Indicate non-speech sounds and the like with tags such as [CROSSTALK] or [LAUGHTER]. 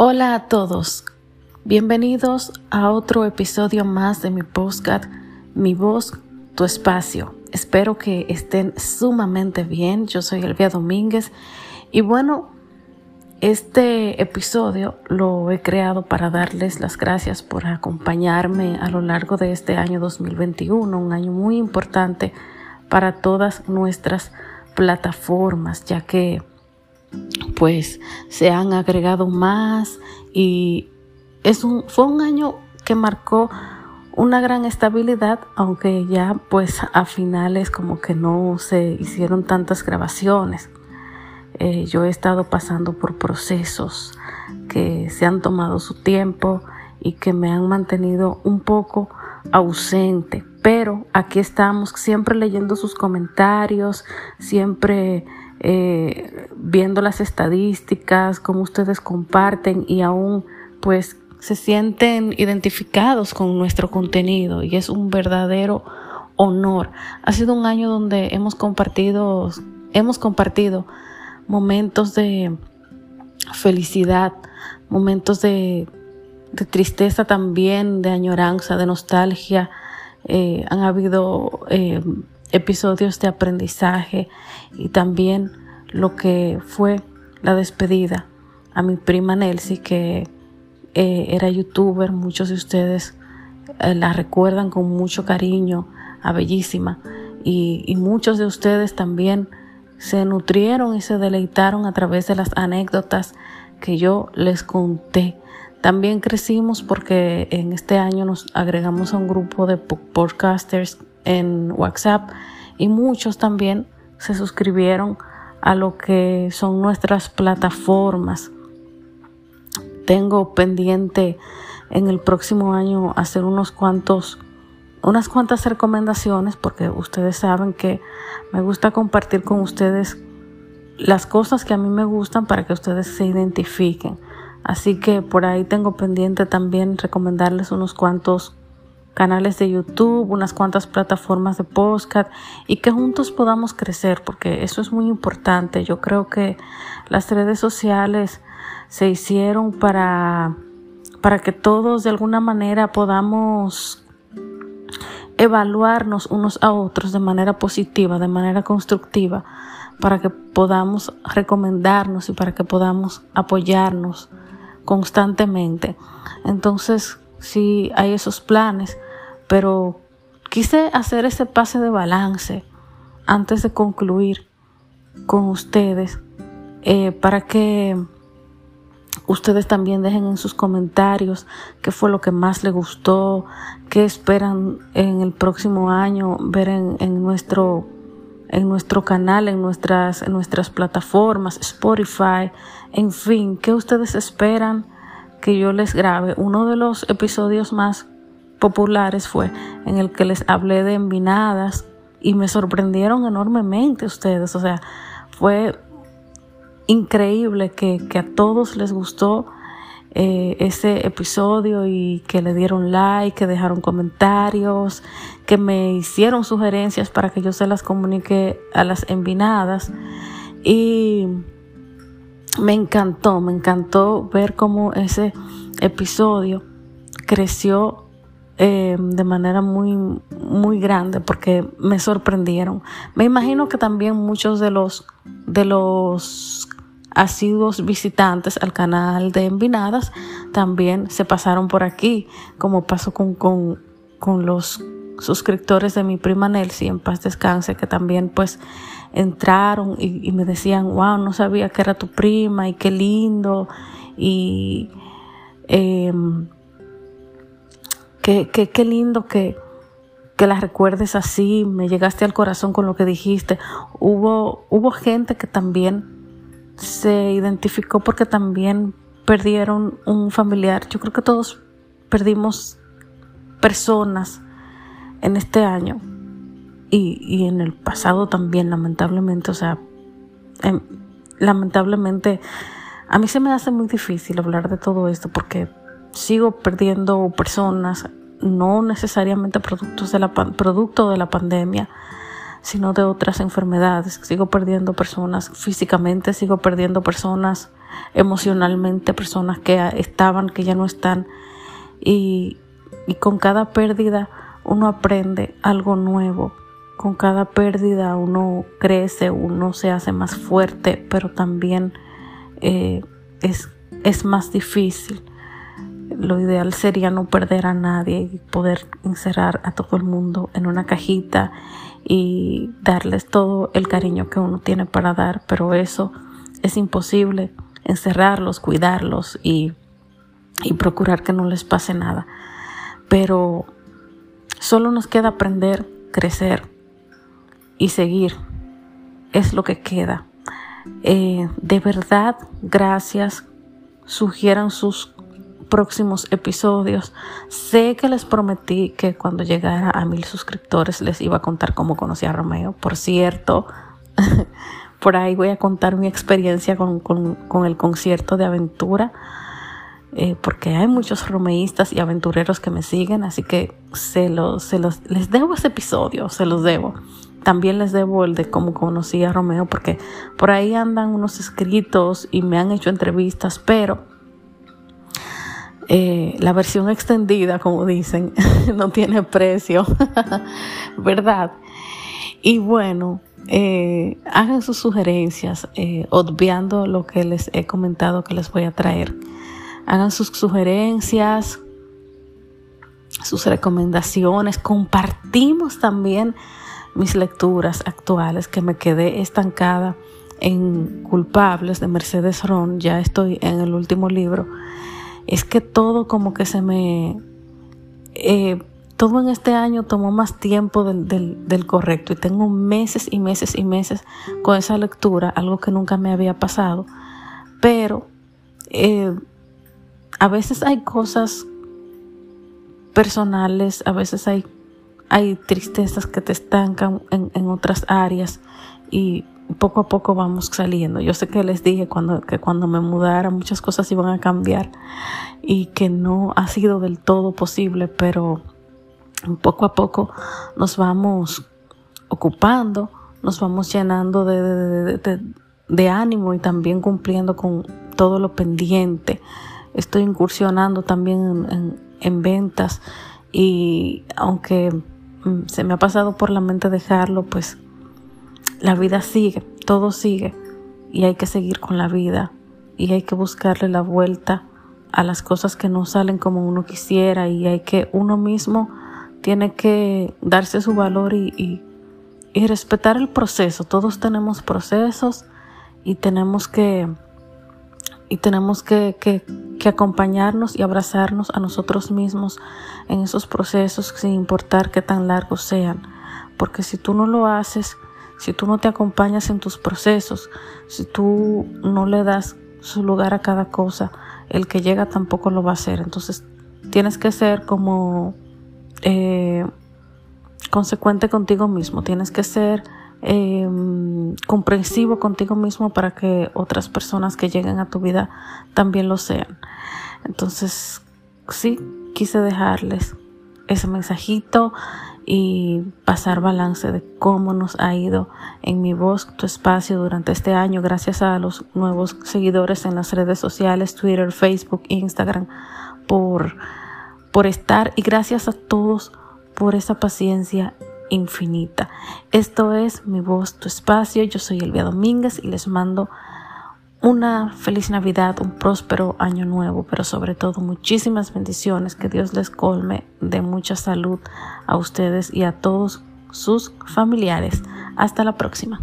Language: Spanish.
Hola a todos, bienvenidos a otro episodio más de mi podcast Mi voz, tu espacio. Espero que estén sumamente bien. Yo soy Elvia Domínguez y bueno, este episodio lo he creado para darles las gracias por acompañarme a lo largo de este año 2021, un año muy importante para todas nuestras plataformas, ya que pues se han agregado más y es un, fue un año que marcó una gran estabilidad, aunque ya pues a finales como que no se hicieron tantas grabaciones. Eh, yo he estado pasando por procesos que se han tomado su tiempo y que me han mantenido un poco ausente, pero aquí estamos siempre leyendo sus comentarios, siempre eh, viendo las estadísticas, cómo ustedes comparten y aún pues se sienten identificados con nuestro contenido y es un verdadero honor. Ha sido un año donde hemos compartido, hemos compartido momentos de felicidad, momentos de, tristeza también, de añoranza, de nostalgia. Eh, han habido eh, episodios de aprendizaje y también lo que fue la despedida a mi prima Nelsie, que eh, era youtuber, muchos de ustedes eh, la recuerdan con mucho cariño, a Bellísima, y, y muchos de ustedes también se nutrieron y se deleitaron a través de las anécdotas que yo les conté. También crecimos porque en este año nos agregamos a un grupo de podcasters en WhatsApp y muchos también se suscribieron a lo que son nuestras plataformas. Tengo pendiente en el próximo año hacer unos cuantos unas cuantas recomendaciones porque ustedes saben que me gusta compartir con ustedes las cosas que a mí me gustan para que ustedes se identifiquen. Así que por ahí tengo pendiente también recomendarles unos cuantos canales de YouTube, unas cuantas plataformas de podcast y que juntos podamos crecer, porque eso es muy importante. Yo creo que las redes sociales se hicieron para, para que todos de alguna manera podamos evaluarnos unos a otros de manera positiva, de manera constructiva, para que podamos recomendarnos y para que podamos apoyarnos constantemente. Entonces, sí hay esos planes, pero quise hacer ese pase de balance antes de concluir con ustedes eh, para que ustedes también dejen en sus comentarios qué fue lo que más les gustó, qué esperan en el próximo año ver en, nuestro en nuestro canal, en nuestras, en nuestras plataformas, Spotify, en fin, qué ustedes esperan que yo les grabe. Uno de los episodios más populares fue en el que les hablé de envinadas y me sorprendieron enormemente ustedes. O sea, fue increíble que, a todos les gustó eh, ese episodio y que le dieron like, que dejaron comentarios, que me hicieron sugerencias para que yo se las comunique a las envinadas. Y me encantó, me encantó ver cómo ese episodio creció eh, de manera muy, muy grande porque me sorprendieron. Me imagino que también muchos de los, de los asiduos visitantes al canal de Envinadas también se pasaron por aquí, como pasó con, con, con los suscriptores de mi prima Nelsie en paz descanse, que también pues entraron y, me decían, wow, no sabía que era tu prima y qué lindo. Y eh, Qué, qué, lindo que, que la recuerdes así, me llegaste al corazón con lo que dijiste. Hubo, hubo gente que también se identificó porque también perdieron un familiar. Yo creo que todos perdimos personas en este año y, y en el pasado también, lamentablemente. O sea, em, lamentablemente a mí se me hace muy difícil hablar de todo esto porque sigo perdiendo personas no necesariamente productos de la, producto de la pandemia, sino de otras enfermedades. Sigo perdiendo personas físicamente, sigo perdiendo personas emocionalmente, personas que estaban, que ya no están. Y, y con cada pérdida uno aprende algo nuevo. Con cada pérdida uno crece, uno se hace más fuerte, pero también eh, es, es más difícil. Lo ideal sería no perder a nadie y poder encerrar a todo el mundo en una cajita y darles todo el cariño que uno tiene para dar, pero eso es imposible, encerrarlos, cuidarlos y, y procurar que no les pase nada. Pero solo nos queda aprender, crecer y seguir. Es lo que queda. Eh, de verdad, gracias. Sugieran sus próximos episodios. Sé que les prometí que cuando llegara a mil suscriptores les iba a contar cómo conocí a Romeo. Por cierto, [LAUGHS] por ahí voy a contar mi experiencia con, el concierto de aventura. Eh, porque hay muchos romeístas y aventureros que me siguen, así que se los, se los, les debo ese episodio, se los debo. También les debo el de cómo conocí a Romeo, porque por ahí andan unos escritos y me han hecho entrevistas, pero eh, la versión extendida, como dicen, [LAUGHS] no tiene precio, [LAUGHS] ¿verdad? Y bueno, eh, hagan sus sugerencias, eh, obviando lo que les he comentado que les voy a traer. Hagan sus sugerencias, sus recomendaciones. Compartimos también mis lecturas actuales que me quedé estancada en Culpables de Mercedes Ron. Ya estoy en el último libro es que todo como que se me... Eh, todo en este año tomó más tiempo del, correcto y tengo meses y meses y meses con esa lectura, algo que nunca me había pasado. Pero eh, a veces hay cosas personales, a veces hay, hay tristezas que te estancan en, en otras áreas y poco a poco vamos saliendo. Yo sé que les dije cuando, que cuando me mudara muchas cosas iban a cambiar y que no ha sido del todo posible, pero poco a poco nos vamos ocupando, nos vamos llenando de, de, ánimo y también cumpliendo con todo lo pendiente. Estoy incursionando también en, en ventas y aunque mm, se me ha pasado por la mente dejarlo, pues la vida sigue, todo sigue y hay que seguir con la vida y hay que buscarle la vuelta a las cosas que no salen como uno quisiera y hay que uno mismo tiene que darse su valor y, y, respetar el proceso. Todos tenemos procesos y tenemos que y tenemos que, que, acompañarnos y abrazarnos a nosotros mismos en esos procesos sin importar qué tan largos sean. Porque si tú no lo haces, si tú no te acompañas en tus procesos, si tú no le das su lugar a cada cosa, el que llega tampoco lo va a hacer. Entonces tienes que ser como eh, consecuente contigo mismo, tienes que ser em, comprensivo contigo mismo para que otras personas que lleguen a tu vida también lo sean. Entonces, sí, quise dejarles ese mensajito y pasar balance de cómo nos ha ido en mi voz, tu espacio durante este año, gracias a los nuevos seguidores en las redes sociales, Twitter, Facebook, Instagram, por, por estar y gracias a todos por esa paciencia infinita. Esto es mi voz, tu espacio. Yo soy Elvia Domínguez y les mando una feliz Navidad, un próspero año nuevo, pero sobre todo muchísimas bendiciones, que Dios les colme de mucha salud a ustedes y a todos sus familiares. Hasta la próxima.